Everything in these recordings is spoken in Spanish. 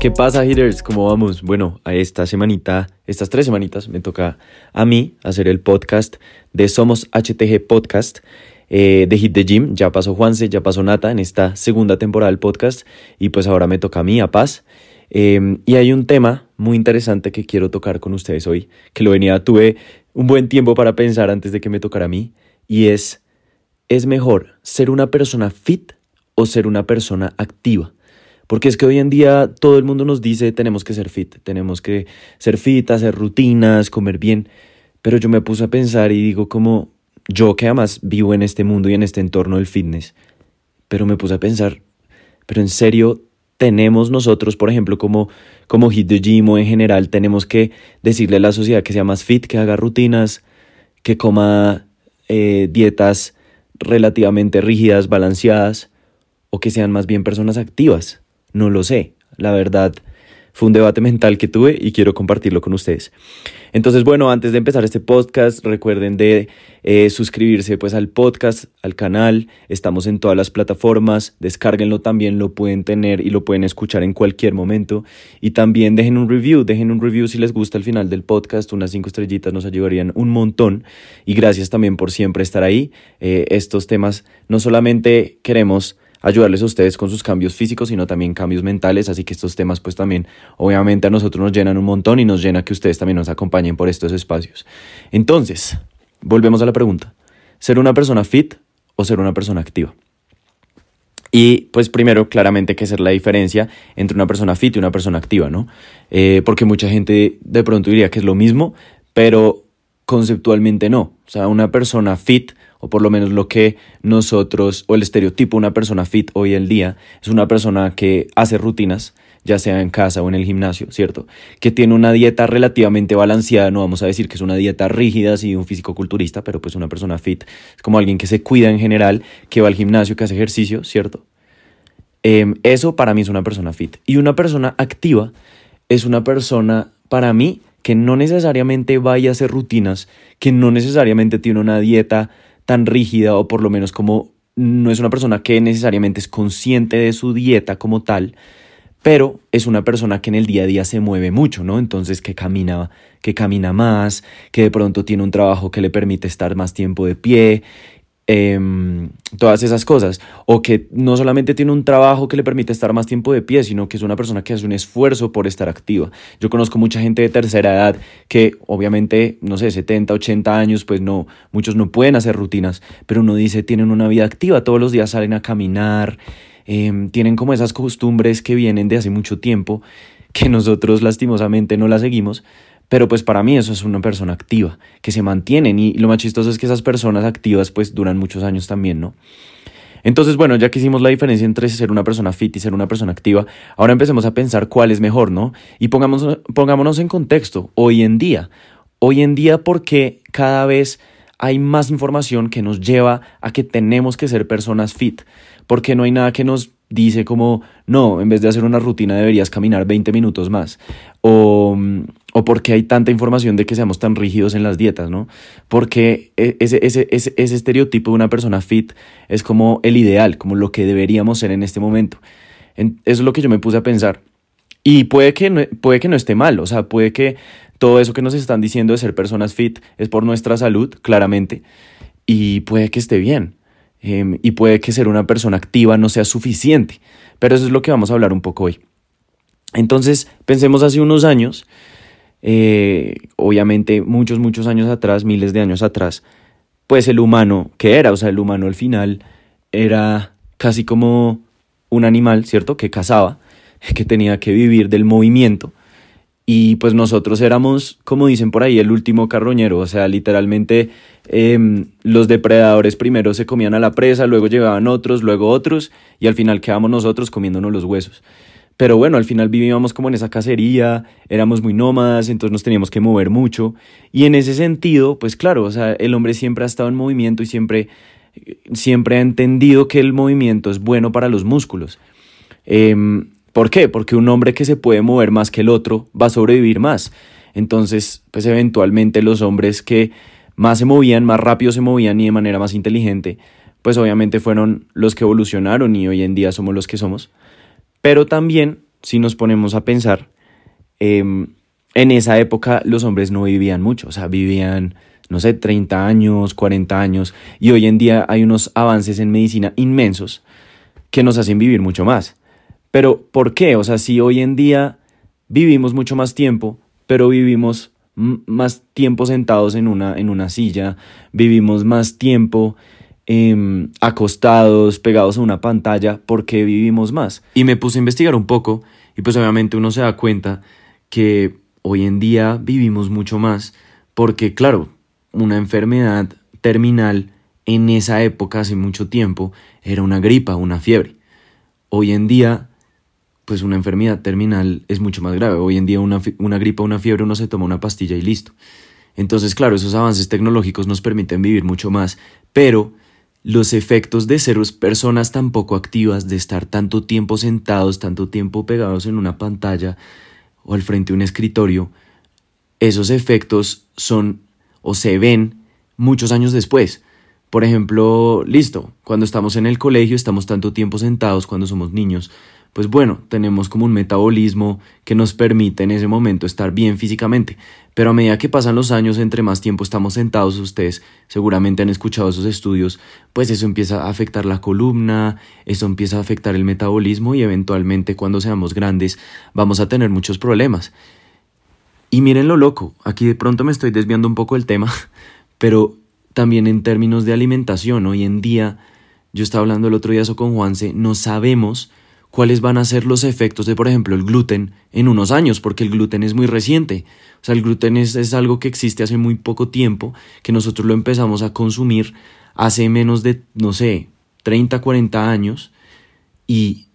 ¿Qué pasa, hitters? ¿Cómo vamos? Bueno, a esta semanita, estas tres semanitas, me toca a mí hacer el podcast de Somos HTG Podcast eh, de Hit the Gym. Ya pasó Juanse, ya pasó Nata en esta segunda temporada del podcast y pues ahora me toca a mí, a Paz. Em, y hay un tema muy interesante que quiero tocar con ustedes hoy, que lo venía, tuve un buen tiempo para pensar antes de que me tocara a mí, y es, ¿es mejor ser una persona fit o ser una persona activa? Porque es que hoy en día todo el mundo nos dice tenemos que ser fit, tenemos que ser fit, hacer rutinas, comer bien. Pero yo me puse a pensar y digo como yo que además vivo en este mundo y en este entorno del fitness, pero me puse a pensar, pero en serio tenemos nosotros, por ejemplo, como, como Hit the Gym o en general, tenemos que decirle a la sociedad que sea más fit, que haga rutinas, que coma eh, dietas relativamente rígidas, balanceadas, o que sean más bien personas activas. No lo sé. La verdad, fue un debate mental que tuve y quiero compartirlo con ustedes. Entonces, bueno, antes de empezar este podcast, recuerden de eh, suscribirse pues al podcast, al canal. Estamos en todas las plataformas. Descárguenlo también, lo pueden tener y lo pueden escuchar en cualquier momento. Y también dejen un review, dejen un review si les gusta al final del podcast. Unas cinco estrellitas nos ayudarían un montón. Y gracias también por siempre estar ahí. Eh, estos temas no solamente queremos ayudarles a ustedes con sus cambios físicos, sino también cambios mentales, así que estos temas pues también obviamente a nosotros nos llenan un montón y nos llena que ustedes también nos acompañen por estos espacios. Entonces, volvemos a la pregunta, ¿ser una persona fit o ser una persona activa? Y pues primero, claramente, que ser la diferencia entre una persona fit y una persona activa, ¿no? Eh, porque mucha gente de pronto diría que es lo mismo, pero conceptualmente no. O sea, una persona fit o por lo menos lo que nosotros, o el estereotipo de una persona fit hoy en día, es una persona que hace rutinas, ya sea en casa o en el gimnasio, ¿cierto? Que tiene una dieta relativamente balanceada, no vamos a decir que es una dieta rígida, así un físico culturista, pero pues una persona fit es como alguien que se cuida en general, que va al gimnasio, que hace ejercicio, ¿cierto? Em, eso para mí es una persona fit. Y una persona activa es una persona, para mí, que no necesariamente vaya a hacer rutinas, que no necesariamente tiene una dieta tan rígida o por lo menos como no es una persona que necesariamente es consciente de su dieta como tal, pero es una persona que en el día a día se mueve mucho, ¿no? Entonces que camina, que camina más, que de pronto tiene un trabajo que le permite estar más tiempo de pie, Em, todas esas cosas. O que no solamente tiene un trabajo que le permite estar más tiempo de pie, sino que es una persona que hace un esfuerzo por estar activa. Yo conozco mucha gente de tercera edad que obviamente, no sé, 70, 80 años, pues no, muchos no pueden hacer rutinas, pero uno dice, tienen una vida activa, todos los días salen a caminar, em, tienen como esas costumbres que vienen de hace mucho tiempo, que nosotros lastimosamente no las seguimos, pero pues para mí eso es una persona activa, que se mantienen y lo más chistoso es que esas personas activas pues duran muchos años también, ¿no? Entonces, bueno, ya que hicimos la diferencia entre ser una persona fit y ser una persona activa, ahora empecemos a pensar cuál es mejor, ¿no? Y pongamos, pongámonos en contexto, hoy en día, hoy en día porque cada vez hay más información que nos lleva a que tenemos que ser personas fit, porque no hay nada que nos dice como, no, en vez de hacer una rutina deberías caminar 20 minutos más. O, o porque hay tanta información de que seamos tan rígidos en las dietas, ¿no? Porque e, ese, ese, ese, ese estereotipo de una persona fit es como el ideal, como lo que deberíamos ser en este momento. eso es lo que yo me puse a pensar. Y puede que, no, puede que no esté mal, o sea, puede que todo eso que nos están diciendo de ser personas fit es por nuestra salud, claramente, y puede que esté bien. Em, y puede que ser una persona activa no sea suficiente. Pero eso es lo que vamos a hablar un poco hoy. Entonces, pensemos hace unos años, eh, obviamente muchos, muchos años atrás, miles de años atrás, pues el humano, ¿qué era? O sea, el humano al final era casi como un animal, ¿cierto? Que cazaba, que tenía que vivir del movimiento y pues nosotros éramos, como dicen por ahí, el último carroñero, o sea, literalmente em, los depredadores primero se comían a la presa, luego llegaban otros, luego otros, y al final quedamos nosotros comiéndonos los huesos. Pero bueno, al final vivíamos como en esa cacería, éramos muy nómadas, entonces nos teníamos que mover mucho. Y en ese sentido, pues claro, o sea, el hombre siempre ha estado en movimiento y siempre, siempre ha entendido que el movimiento es bueno para los músculos. Em, ¿Por qué? Porque un hombre que se puede mover más que el otro va a sobrevivir más. Entonces, pues eventualmente los hombres que más se movían, más rápido se movían y de manera más inteligente, pues obviamente fueron los que evolucionaron y hoy en día somos los que somos. Pero también si nos ponemos a pensar, em, en esa época los hombres no vivían mucho, o sea, vivían, no sé, 30 años, 40 años, y hoy en día hay unos avances en medicina inmensos que nos hacen vivir mucho más. Pero, ¿por qué? O sea, si hoy en día vivimos mucho más tiempo, pero vivimos más tiempo sentados en una, en una silla, vivimos más tiempo em, acostados, pegados a una pantalla, porque vivimos más. Y me puse a investigar un poco y pues obviamente uno se da cuenta que hoy en día vivimos mucho más porque claro, una enfermedad terminal en esa época, hace mucho tiempo, era una gripa, una fiebre. Hoy en día pues una enfermedad terminal es mucho más grave. Hoy en día una, una gripa, una fiebre, uno se toma una pastilla y listo. Entonces, claro, esos avances tecnológicos nos permiten vivir mucho más, pero los efectos de ser personas tan poco activas, de estar tanto tiempo sentados, tanto tiempo pegados en una pantalla o al frente de un escritorio, esos efectos son o se ven muchos años después. Por ejemplo, listo, cuando estamos en el colegio estamos tanto tiempo sentados cuando somos niños, pues bueno, tenemos como un metabolismo que nos permite en ese momento estar bien físicamente. Pero a medida que pasan los años, entre más tiempo estamos sentados, ustedes seguramente han escuchado esos estudios, pues eso empieza a afectar la columna, eso empieza a afectar el metabolismo y eventualmente cuando seamos grandes vamos a tener muchos problemas. Y miren lo loco, aquí de pronto me estoy desviando un poco del tema, pero también en términos de alimentación, hoy en día, yo estaba hablando el otro día eso con Juanse, no sabemos cuáles van a ser los efectos de, por ejemplo, el gluten en unos años, porque el gluten es muy reciente. O sea, el gluten es, algo que existe hace muy poco tiempo, que nosotros lo empezamos a consumir hace menos de, no sé, 30, 40 años, y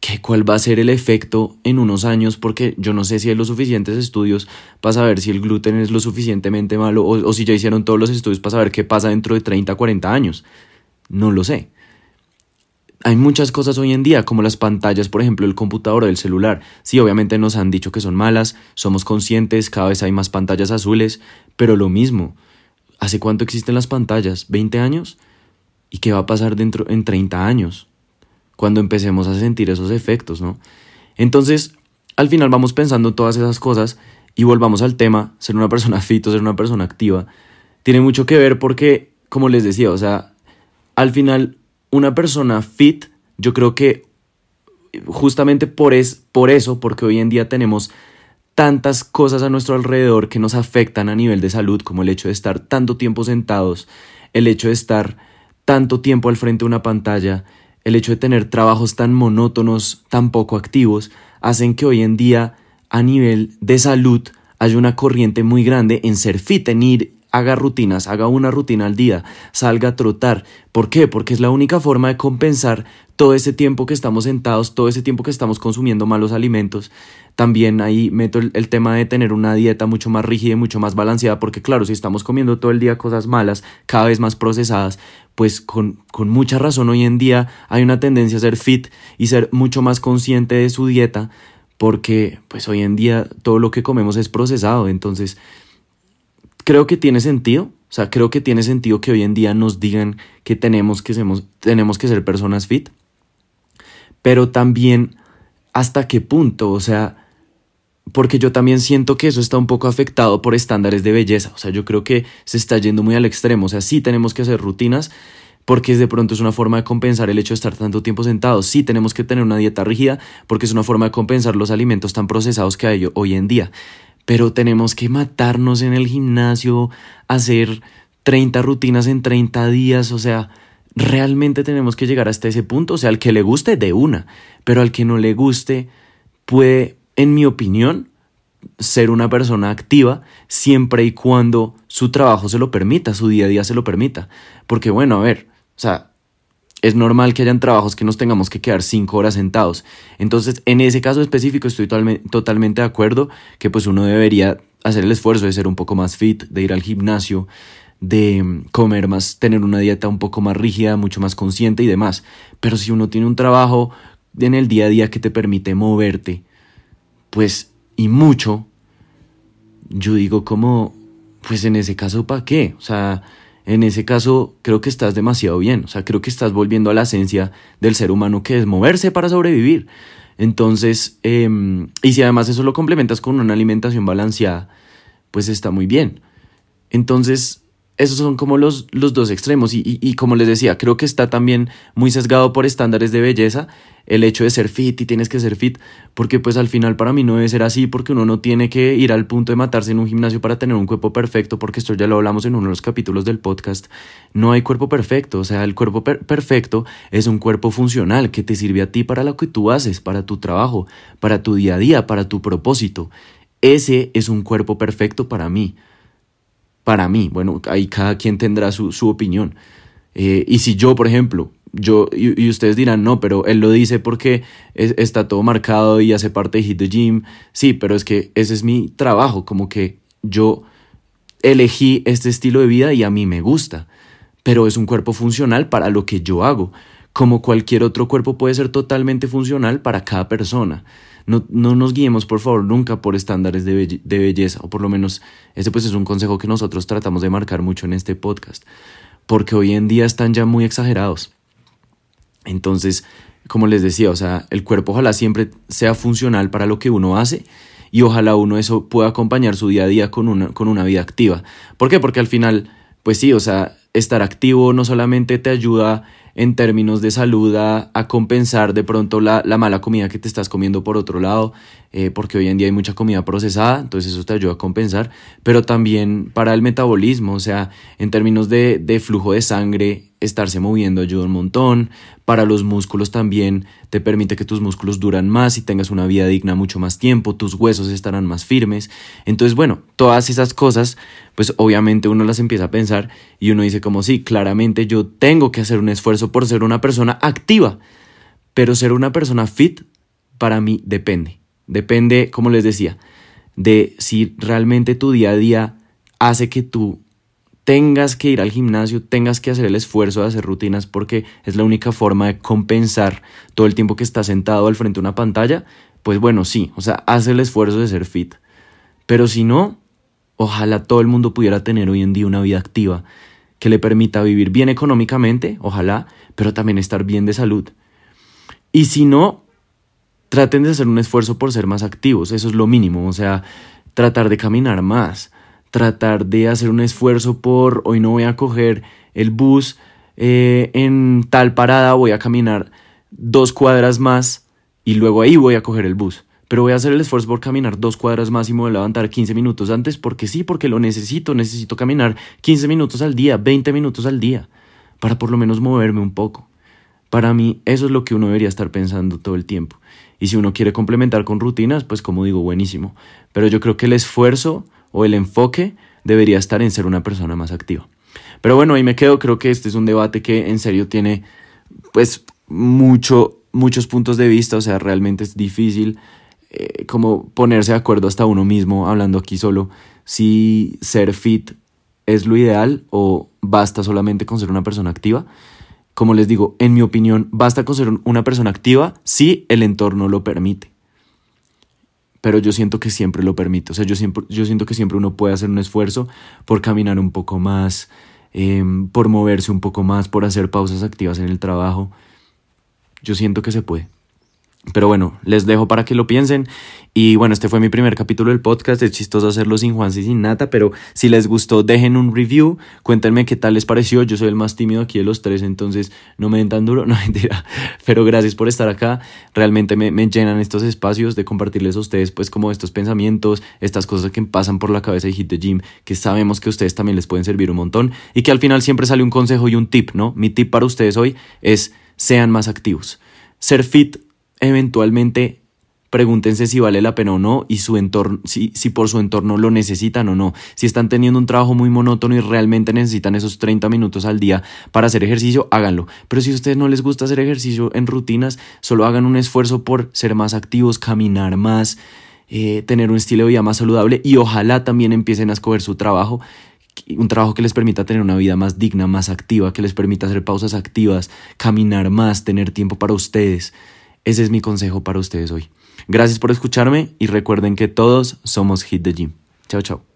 ¿qué, cuál va a ser el efecto en unos años, porque yo no sé si hay los suficientes estudios para saber si el gluten es lo suficientemente malo, o, o si ya hicieron todos los estudios para saber qué pasa dentro de 30, 40 años. No lo sé hay muchas cosas hoy en día, como las pantallas, por ejemplo, el computador o el celular. Sí, obviamente nos han dicho que son malas, somos conscientes, cada vez hay más pantallas azules, pero lo mismo. ¿Hace cuánto existen las pantallas? ¿20 años? ¿Y qué va a pasar dentro en 30 años? Cuando empecemos a sentir esos efectos, ¿no? Entonces, al final vamos pensando todas esas cosas y volvamos al tema, ser una persona fit ser una persona activa. Tiene mucho que ver porque, como les decía, o sea, al final una persona fit, yo creo que justamente por, es, por eso, porque hoy en día tenemos tantas cosas a nuestro alrededor que nos afectan a nivel de salud, como el hecho de estar tanto tiempo sentados, el hecho de estar tanto tiempo al frente de una pantalla, el hecho de tener trabajos tan monótonos, tan poco activos, hacen que hoy en día a nivel de salud haya una corriente muy grande en ser fit, en ir haga rutinas, haga una rutina al día, salga a trotar. ¿Por qué? Porque es la única forma de compensar todo ese tiempo que estamos sentados, todo ese tiempo que estamos consumiendo malos alimentos. También ahí meto el, tema de tener una dieta mucho más rígida y mucho más balanceada, porque claro, si estamos comiendo todo el día cosas malas, cada vez más procesadas, pues con, con mucha razón hoy en día hay una tendencia a ser fit y ser mucho más consciente de su dieta, porque pues hoy en día todo lo que comemos es procesado, entonces creo que tiene sentido. O sea, creo que tiene sentido que hoy en día nos digan que tenemos que, tenemos que ser personas fit. Pero también hasta qué punto, o sea, porque yo también siento que eso está un poco afectado por estándares de belleza. O sea, yo creo que se está yendo muy al extremo. O sea, sí tenemos que hacer rutinas porque de pronto es una forma de compensar el hecho de estar tanto tiempo sentados. Sí tenemos que tener una dieta rígida porque es una forma de compensar los alimentos tan procesados que hay hoy en día pero tenemos que matarnos en el gimnasio, hacer 30 rutinas en 30 días, o sea, realmente tenemos que llegar hasta ese punto, o sea, al que le guste de una, pero al que no le guste puede, en mi opinión, ser una persona activa siempre y cuando su trabajo se lo permita, su día a día se lo permita. Porque bueno, a ver, o sea, es normal que hayan trabajos que nos tengamos que quedar cinco horas sentados. Entonces, en ese caso específico estoy totalmente de acuerdo que pues uno debería hacer el esfuerzo de ser un poco más fit, de ir al gimnasio, de mm, comer más, tener una dieta un poco más rígida, mucho más consciente y demás. Pero si uno tiene un trabajo en el día a día que te permite moverte, pues, y mucho, yo digo como, pues en ese caso, ¿para qué? O sea, en ese caso creo que estás demasiado bien, o sea, creo que estás volviendo a la esencia del ser humano que es moverse para sobrevivir. Entonces, em, y si además eso lo complementas con una alimentación balanceada, pues está muy bien. Entonces, esos son como los, los dos extremos. Y, y, como les decía, creo que está también muy sesgado por estándares de belleza el hecho de ser fit y tienes que ser fit, porque pues al final para mí no debe ser así, porque uno no tiene que ir al punto de matarse en un gimnasio para tener un cuerpo perfecto, porque esto ya lo hablamos en uno de los capítulos del podcast, no hay cuerpo perfecto, o sea, el cuerpo perfecto es un cuerpo funcional que te sirve a ti para lo que tú haces, para tu trabajo, para tu día a día, para tu propósito. Ese es un cuerpo perfecto para mí para mí. Bueno, ahí cada quien tendrá su, su opinión. Eh, y si yo, por ejemplo, yo, y, ustedes dirán, no, pero él lo dice porque está todo marcado y hace parte de Hit the Gym. Sí, pero es que ese es mi trabajo, como que yo elegí este estilo de vida y a mí me gusta, pero es un cuerpo funcional para lo que yo hago, como cualquier otro cuerpo puede ser totalmente funcional para cada persona. No, no nos guiemos, por favor, nunca por estándares de, de belleza, o por lo menos ese pues es un consejo que nosotros tratamos de marcar mucho en este podcast, porque hoy en día están ya muy exagerados. Entonces, como les decía, o sea, el cuerpo ojalá siempre sea funcional para lo que uno hace y ojalá uno eso pueda acompañar su día a día con una, con una vida activa. ¿Por qué? Porque al final, pues sí, o sea, estar activo no solamente te ayuda en términos de salud a, compensar de pronto la, la, mala comida que te estás comiendo por otro lado, eh, porque hoy en día hay mucha comida procesada, entonces eso te ayuda a compensar, pero también para el metabolismo, o sea, en términos de, flujo de sangre, estarse moviendo ayuda un montón, para los músculos también te permite que tus músculos duran más y tengas una vida digna mucho más tiempo, tus huesos estarán más firmes. Entonces, bueno, todas esas cosas, pues obviamente uno las empieza a pensar y uno dice como sí, claramente yo tengo que hacer un esfuerzo por ser una persona activa, pero ser una persona fit para mí depende. Depende, como les decía, de si realmente tu día a día hace que tú tengas que ir al gimnasio, tengas que hacer el esfuerzo de hacer rutinas porque es la única forma de compensar todo el tiempo que estás sentado al frente de una pantalla, pues bueno, sí, o sea, haz el esfuerzo de ser fit. Pero si no, ojalá todo el mundo pudiera tener hoy en día una vida activa que le permita vivir bien económicamente, ojalá, pero también estar bien de salud. Y si no, traten de hacer un esfuerzo por ser más activos, eso es lo mínimo, o sea, tratar de caminar más, tratar de hacer un esfuerzo por hoy no voy a coger el bus eh, en tal parada, voy a caminar dos cuadras más y luego ahí voy a coger el bus. Pero voy a hacer el esfuerzo por caminar dos cuadras más y me voy a levantar 15 minutos antes porque sí, porque lo necesito. Necesito caminar 15 minutos al día, 20 minutos al día, para por lo menos moverme un poco. Para mí eso es lo que uno debería estar pensando todo el tiempo. Y si uno quiere complementar con rutinas, pues como digo, buenísimo. Pero yo creo que el esfuerzo o el enfoque debería estar en ser una persona más activa. Pero bueno, ahí me quedo, creo que este es un debate que en serio tiene pues mucho, muchos puntos de vista, o sea, realmente es difícil eh, como ponerse de acuerdo hasta uno mismo, hablando aquí solo, si ser fit es lo ideal o basta solamente con ser una persona activa. Como les digo, en mi opinión, basta con ser una persona activa si el entorno lo permite pero yo siento que siempre lo permite. O sea, yo, siempre, yo siento que siempre uno puede hacer un esfuerzo por caminar un poco más, em, por moverse un poco más, por hacer pausas activas en el trabajo. Yo siento que se puede. Pero bueno, les dejo para que lo piensen. Y bueno, este fue mi primer capítulo del podcast. Es chistoso hacerlo sin Juan y sin Nata, pero si les gustó, dejen un review. Cuéntenme qué tal les pareció. Yo soy el más tímido aquí de los tres, entonces no me den tan duro. No mentira. Pero gracias por estar acá. Realmente me, me llenan estos espacios de compartirles a ustedes, pues, como estos pensamientos, estas cosas que pasan por la cabeza de Hit the Gym, que sabemos que a ustedes también les pueden servir un montón. Y que al final siempre sale un consejo y un tip, ¿no? Mi tip para ustedes hoy es sean más activos. Ser fit eventualmente pregúntense si vale la pena o no y su entorno, si, si por su entorno lo necesitan o no. Si están teniendo un trabajo muy monótono y realmente necesitan esos 30 minutos al día para hacer ejercicio, háganlo. Pero si a ustedes no les gusta hacer ejercicio en rutinas, solo hagan un esfuerzo por ser más activos, caminar más, eh, tener un estilo de vida más saludable y ojalá también empiecen a escoger su trabajo un trabajo que les permita tener una vida más digna, más activa, que les permita hacer pausas activas, caminar más, tener tiempo para ustedes. Ese es mi consejo para ustedes hoy. Gracias por escucharme y recuerden que todos somos Hit the Gym. Chao, chao.